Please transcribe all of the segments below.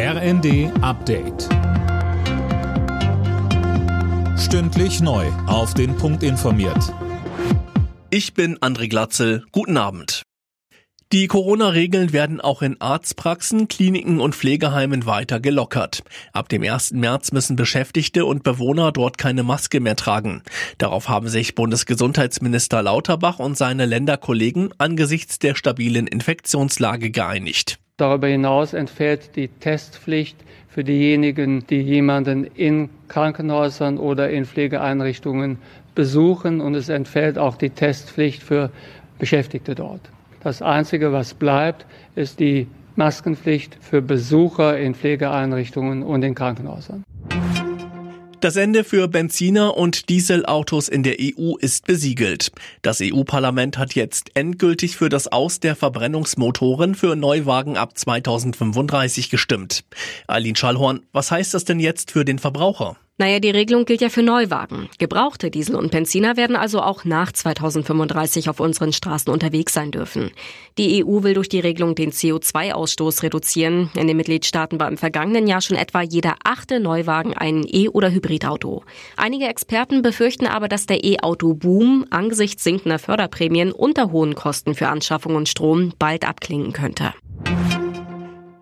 RND Update. Stündlich neu. Auf den Punkt informiert. Ich bin André Glatzel. Guten Abend. Die Corona-Regeln werden auch in Arztpraxen, Kliniken und Pflegeheimen weiter gelockert. Ab dem 1. März müssen Beschäftigte und Bewohner dort keine Maske mehr tragen. Darauf haben sich Bundesgesundheitsminister Lauterbach und seine Länderkollegen angesichts der stabilen Infektionslage geeinigt. Darüber hinaus entfällt die Testpflicht für diejenigen, die jemanden in Krankenhäusern oder in Pflegeeinrichtungen besuchen und es entfällt auch die Testpflicht für Beschäftigte dort. Das Einzige, was bleibt, ist die Maskenpflicht für Besucher in Pflegeeinrichtungen und in Krankenhäusern. Das Ende für Benziner und Dieselautos in der EU ist besiegelt. Das EU-Parlament hat jetzt endgültig für das Aus der Verbrennungsmotoren für Neuwagen ab 2035 gestimmt. Eileen Schallhorn, was heißt das denn jetzt für den Verbraucher? Naja, die Regelung gilt ja für Neuwagen. Gebrauchte Diesel und Benziner werden also auch nach 2035 auf unseren Straßen unterwegs sein dürfen. Die EU will durch die Regelung den CO2-Ausstoß reduzieren. In den Mitgliedstaaten war im vergangenen Jahr schon etwa jeder achte Neuwagen ein E- oder Hybridauto. Einige Experten befürchten aber, dass der E-Auto-Boom angesichts sinkender Förderprämien unter hohen Kosten für Anschaffung und Strom bald abklingen könnte.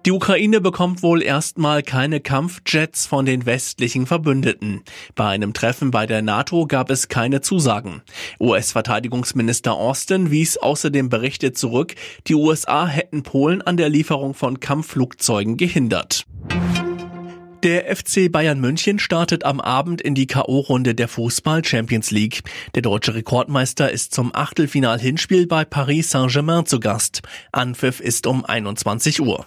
Die Ukraine bekommt wohl erstmal keine Kampfjets von den westlichen Verbündeten. Bei einem Treffen bei der NATO gab es keine Zusagen. US-Verteidigungsminister Austin wies außerdem Berichte zurück, die USA hätten Polen an der Lieferung von Kampfflugzeugen gehindert. Der FC Bayern München startet am Abend in die K.O.-Runde der Fußball Champions League. Der deutsche Rekordmeister ist zum Achtelfinal-Hinspiel bei Paris Saint-Germain zu Gast. Anpfiff ist um 21 Uhr.